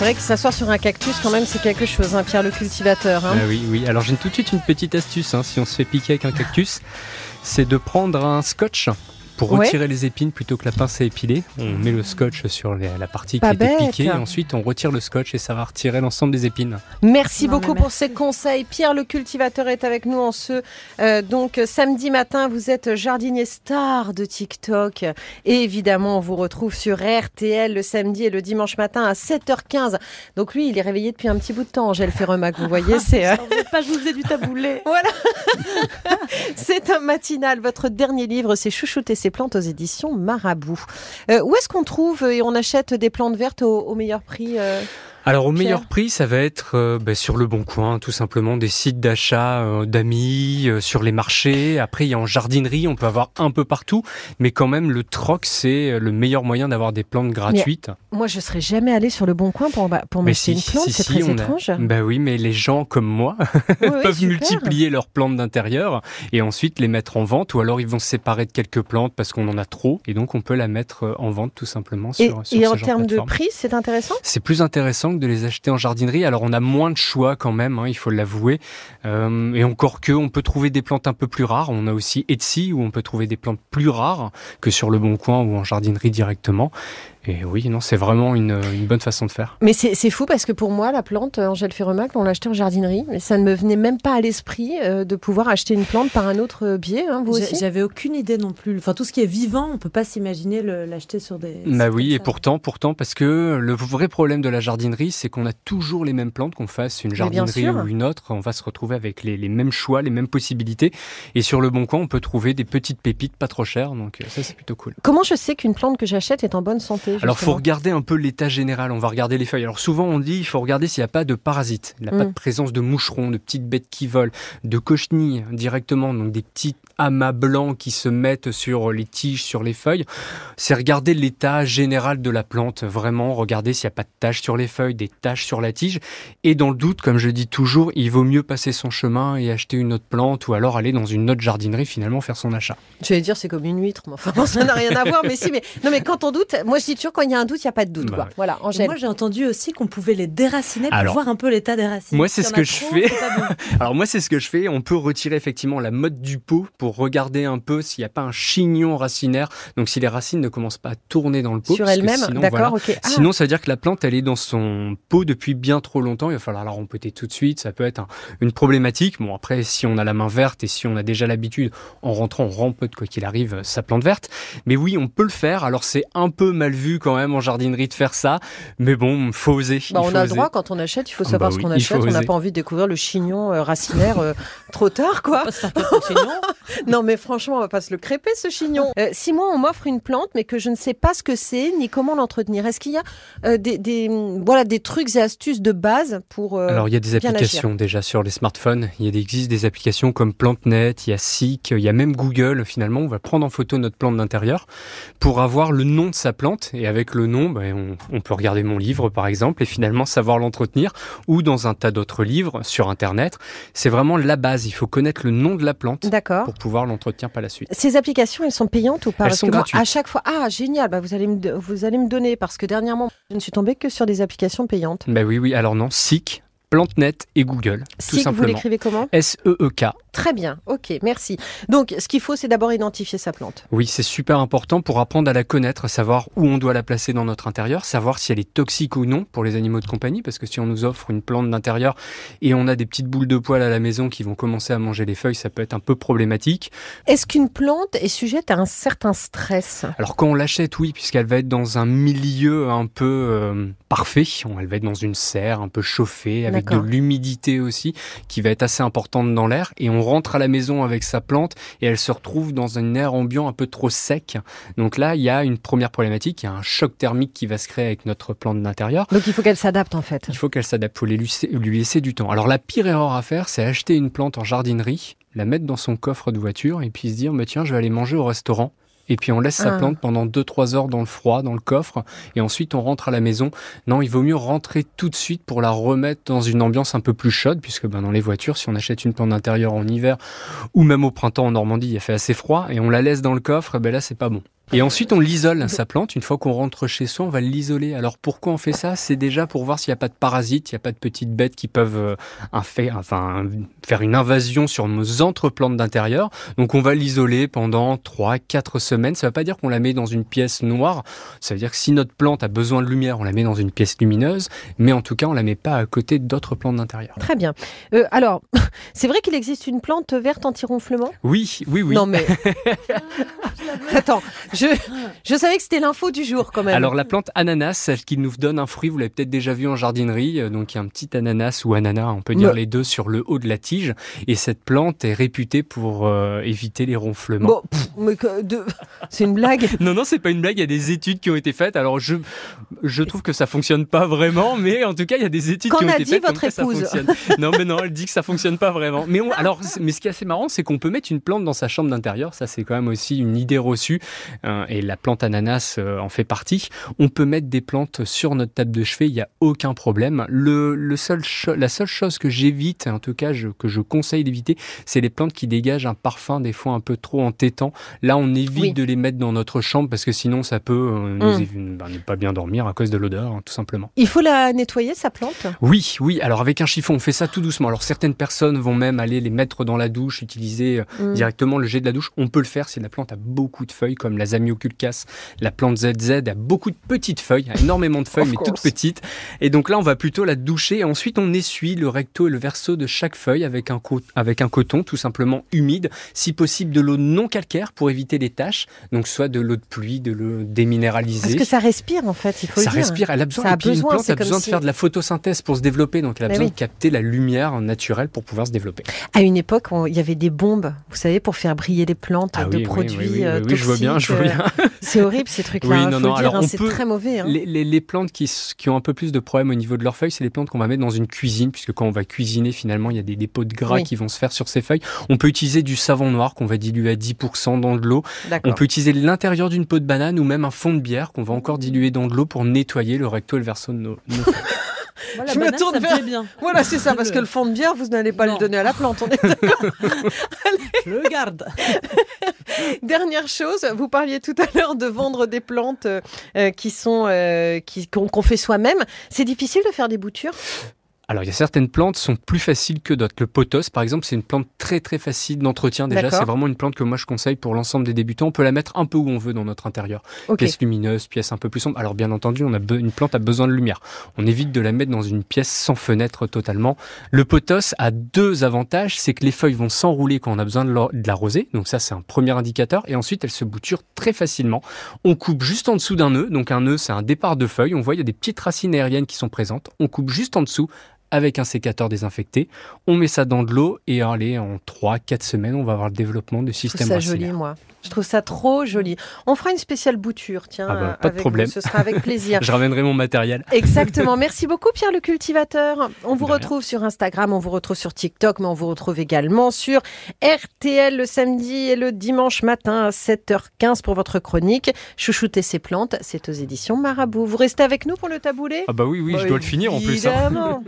c'est vrai que s'asseoir sur un cactus, quand même, c'est quelque chose, hein, Pierre le cultivateur. Hein. Ah oui, oui. Alors j'ai tout de suite une petite astuce, hein, si on se fait piquer avec un cactus, c'est de prendre un scotch pour retirer les épines plutôt que la pince à épiler. On met le scotch sur la partie qui a été piquée et ensuite on retire le scotch et ça va retirer l'ensemble des épines. Merci beaucoup pour ces conseils. Pierre le cultivateur est avec nous en ce euh, donc samedi matin. Vous êtes jardinier star de TikTok et évidemment on vous retrouve sur RTL le samedi et le dimanche matin à 7h15. Donc lui il est réveillé depuis un petit bout de temps. Angèle Ferremac, vous voyez c'est. Euh... pas je vous ai du taboulet. voilà. c'est un matinal. Votre dernier livre c'est Chouchouter ses plantes aux éditions Marabout. Euh, où est-ce qu'on trouve et on achète des plantes vertes au, au meilleur prix euh? Alors au meilleur prix, ça va être euh, bah, sur le Bon Coin, tout simplement, des sites d'achat euh, d'amis, euh, sur les marchés. Après, il y a en jardinerie, on peut avoir un peu partout, mais quand même, le troc, c'est le meilleur moyen d'avoir des plantes gratuites. moi, je serais jamais allé sur le Bon Coin pour, pour m'acheter une plante, c'est très étrange. Bah oui, mais les gens comme moi peuvent multiplier leurs plantes d'intérieur et ensuite les mettre en vente, ou alors ils vont se séparer de quelques plantes parce qu'on en a trop, et donc on peut la mettre en vente tout simplement sur, et, et en termes de prix, c'est intéressant? C'est plus intéressant de les acheter en jardinerie. Alors on a moins de choix quand même, hein, il faut l'avouer. Euh, et encore que, on peut trouver des plantes un peu plus rares. On a aussi Etsy où on peut trouver des plantes plus rares que sur le Bon Coin ou en jardinerie directement. Et oui, non, c'est vraiment une, une, bonne façon de faire. Mais c'est fou parce que pour moi, la plante euh, Angèle Ferremac, on l'a achetée en jardinerie, mais ça ne me venait même pas à l'esprit euh, de pouvoir acheter une plante par un autre biais. Hein, vous aussi? J'avais aucune idée non plus. Enfin, tout ce qui est vivant, on peut pas s'imaginer l'acheter sur des. Bah oui, et pourtant, pourtant, parce que le vrai problème de la jardinerie, c'est qu'on a toujours les mêmes plantes, qu'on fasse une jardinerie ou une autre, on va se retrouver avec les, les, mêmes choix, les mêmes possibilités. Et sur le bon coin, on peut trouver des petites pépites pas trop chères, donc euh, ça c'est plutôt cool. Comment je sais qu'une plante que j'achète est en bonne santé? Alors, faut regarder un peu l'état général. On va regarder les feuilles. Alors, souvent, on dit, il faut regarder s'il n'y a pas de parasites. Il n'y a pas de mm. présence de moucherons, de petites bêtes qui volent, de cochenilles directement, donc des petits amas blancs qui se mettent sur les tiges, sur les feuilles. C'est regarder l'état général de la plante. Vraiment, regarder s'il n'y a pas de taches sur les feuilles, des taches sur la tige. Et dans le doute, comme je dis toujours, il vaut mieux passer son chemin et acheter une autre plante ou alors aller dans une autre jardinerie, finalement, faire son achat. Je vais dire, c'est comme une huître, mais enfin, ça n'a rien à voir. Mais si, mais non, mais quand on doute, moi je dis toujours, quand il y a un doute, il n'y a pas de doute. Bah voilà, Angèle. Moi, j'ai entendu aussi qu'on pouvait les déraciner pour voir un peu l'état des racines. Moi, c'est ce que je fais. Alors, moi, c'est ce que je fais. On peut retirer effectivement la mode du pot pour regarder un peu s'il n'y a pas un chignon racinaire. Donc, si les racines ne commencent pas à tourner dans le pot. Sur elles-mêmes, d'accord, ok. Ah. Sinon, ça veut dire que la plante, elle est dans son pot depuis bien trop longtemps. Il va falloir la rempoter tout de suite. Ça peut être une problématique. Bon, après, si on a la main verte et si on a déjà l'habitude, en rentrant, on rempote quoi qu'il arrive sa plante verte. Mais oui, on peut le faire. Alors, c'est un peu mal vu quand même en jardinerie de faire ça. Mais bon, faut oser. Bah, on a le droit quand on achète, il faut ah savoir bah ce qu'on achète. On n'a pas envie de découvrir le chignon euh, racinaire euh, trop tard, quoi. non, mais franchement, on va pas se le crêper ce chignon. Euh, si moi on m'offre une plante, mais que je ne sais pas ce que c'est ni comment l'entretenir, est-ce qu'il y a des, des, voilà des trucs et astuces de base pour Alors il y a des applications déjà sur les smartphones. Il existe des applications comme PlanteNet, il y a Seek, il y a même Google. Finalement, on va prendre en photo notre plante d'intérieur pour avoir le nom de sa plante et avec le nom, ben, on, on peut regarder mon livre par exemple et finalement savoir l'entretenir ou dans un tas d'autres livres sur internet. C'est vraiment la base. Il faut connaître le nom de la plante pour pouvoir l'entretenir par la suite. Ces applications, elles sont payantes ou pas? Elles sont gratuites. à chaque fois, ah génial, bah, vous allez me vous allez me donner parce que dernièrement, je ne suis tombée que sur des applications payantes. Ben oui, oui. Alors non, Seek, PlanteNet et Google. tout simplement. vous l'écrivez comment S-E-E-K. Très bien, ok, merci. Donc, ce qu'il faut, c'est d'abord identifier sa plante. Oui, c'est super important pour apprendre à la connaître, savoir où on doit la placer dans notre intérieur, savoir si elle est toxique ou non pour les animaux de compagnie, parce que si on nous offre une plante d'intérieur et on a des petites boules de poils à la maison qui vont commencer à manger les feuilles, ça peut être un peu problématique. Est-ce qu'une plante est sujette à un certain stress? Alors, quand on l'achète, oui, puisqu'elle va être dans un milieu un peu euh, parfait, elle va être dans une serre un peu chauffée, avec de l'humidité aussi, qui va être assez importante dans l'air, et on rentre à la maison avec sa plante et elle se retrouve dans un air ambiant un peu trop sec. Donc là, il y a une première problématique, il y a un choc thermique qui va se créer avec notre plante d'intérieur. Donc il faut qu'elle s'adapte en fait. Il faut qu'elle s'adapte, il faut lui laisser du temps. Alors la pire erreur à faire, c'est acheter une plante en jardinerie, la mettre dans son coffre de voiture et puis se dire, mais tiens, je vais aller manger au restaurant et puis on laisse sa ah. plante pendant 2-3 heures dans le froid, dans le coffre, et ensuite on rentre à la maison. Non, il vaut mieux rentrer tout de suite pour la remettre dans une ambiance un peu plus chaude, puisque ben, dans les voitures, si on achète une plante d'intérieur en hiver, ou même au printemps en Normandie, il a fait assez froid, et on la laisse dans le coffre, ben là c'est pas bon. Et ensuite, on l'isole, sa plante. Une fois qu'on rentre chez soi, on va l'isoler. Alors pourquoi on fait ça? C'est déjà pour voir s'il n'y a pas de parasites, il n'y a pas de petites bêtes qui peuvent euh, enfin, faire une invasion sur nos entreplantes d'intérieur. Donc on va l'isoler pendant 3-4 semaines. Ça ne veut pas dire qu'on la met dans une pièce noire. Ça veut dire que si notre plante a besoin de lumière, on la met dans une pièce lumineuse. Mais en tout cas, on la met pas à côté d'autres plantes d'intérieur. Très bien. Euh, alors, c'est vrai qu'il existe une plante verte anti-ronflement? Oui, oui, oui. Non mais... Attends, je, je savais que c'était l'info du jour quand même. Alors la plante ananas, celle qui nous donne un fruit, vous l'avez peut-être déjà vu en jardinerie, euh, donc il y a un petit ananas ou ananas, on peut dire les deux sur le haut de la tige, et cette plante est réputée pour euh, éviter les ronflements. Bon, c'est une blague Non, non, c'est pas une blague, il y a des études qui ont été faites, alors je, je trouve que ça fonctionne pas vraiment, mais en tout cas il y a des études qui ont été faites. Votre épouse. Ça non, mais non, elle dit que ça fonctionne pas vraiment. Mais alors, mais ce qui est assez marrant, c'est qu'on peut mettre une plante dans sa chambre d'intérieur, ça c'est quand même aussi une idée reçue, hein, et la plante ananas euh, en fait partie. On peut mettre des plantes sur notre table de chevet, il n'y a aucun problème. Le, le seul la seule chose que j'évite, en tout cas que je conseille d'éviter, c'est les plantes qui dégagent un parfum des fois un peu trop entêtant. Là, on évite de les mettre dans notre chambre parce que sinon ça peut euh, nous, bah, ne pas bien dormir à cause de l'odeur, hein, tout simplement. Il faut la nettoyer, sa plante? Oui, oui. Alors avec un chiffon, on fait ça tout doucement. Alors certaines personnes vont même aller les mettre dans la douche, utiliser euh, mm. directement le jet de la douche. On peut le faire si la plante a beaucoup de feuilles, comme la Zamioculcas, la plante ZZ a beaucoup de petites feuilles, énormément de feuilles, mais toutes petites. Et donc là, on va plutôt la doucher. Et ensuite, on essuie le recto et le verso de chaque feuille avec un, avec un coton tout simplement humide, si possible de l'eau non calcaire pour éviter les taches. Donc soit de l'eau de pluie, de l'eau déminéralisée. Parce que ça respire en fait, il faut ça le dire. respire, elle a besoin. une plante a besoin de faire de la photosynthèse pour se développer, donc elle a besoin de capter la lumière naturelle pour pouvoir se développer. À une époque, il y avait des bombes, vous savez, pour faire briller les plantes ah de produits oui, oui, oui, je vois bien, je vois bien. C'est horrible ces trucs-là. Oui, non, non, hein, c'est très mauvais. Hein. Les, les, les, plantes qui, qui, ont un peu plus de problèmes au niveau de leurs feuilles, c'est les plantes qu'on va mettre dans une cuisine, puisque quand on va cuisiner, finalement, il y a des dépôts de gras qui vont se faire sur ces feuilles. On peut utiliser du savon noir qu'on va diluer à 10% dans de l'eau. On peut utiliser l'intérieur d'une peau de banane ou même un fond de bière qu'on va encore diluer dans de l'eau pour nettoyer le recto et le verso de nos, nos feuilles. je me tourne vers. Bien. Voilà, c'est ça, parce que le fond de bière, vous n'allez pas le donner à la plante, on est Je le garde. Dernière chose, vous parliez tout à l'heure de vendre des plantes euh, qui sont euh, qui qu'on fait soi-même. C'est difficile de faire des boutures? Alors, il y a certaines plantes qui sont plus faciles que d'autres. Le pothos, par exemple, c'est une plante très très facile d'entretien déjà. C'est vraiment une plante que moi je conseille pour l'ensemble des débutants. On peut la mettre un peu où on veut dans notre intérieur. Pièce lumineuse, pièce un peu plus sombre. Alors, bien entendu, on a une plante a besoin de lumière. On évite de la mettre dans une pièce sans fenêtre totalement. Le pothos a deux avantages. C'est que les feuilles vont s'enrouler quand on a besoin de l'arroser. Donc ça, c'est un premier indicateur. Et ensuite, elle se bouture très facilement. On coupe juste en dessous d'un nœud. Donc un nœud, c'est un départ de feuilles. On voit, il y a des petites racines aériennes qui sont présentes. On coupe juste en dessous avec un sécateur désinfecté. On met ça dans de l'eau et allez, en 3-4 semaines, on va avoir le développement de système Je trouve ça joli, moi. Je trouve ça trop joli. On fera une spéciale bouture, tiens. Ah bah, pas de problème. Ce sera avec plaisir. Je ramènerai mon matériel. Exactement. Merci beaucoup, Pierre le cultivateur. On vous retrouve sur Instagram, on vous retrouve sur TikTok, mais on vous retrouve également sur RTL le samedi et le dimanche matin à 7h15 pour votre chronique. Chouchouter ses plantes, c'est aux éditions Marabout. Vous restez avec nous pour le taboulet Ah bah oui, oui, je dois le finir en plus. Hein.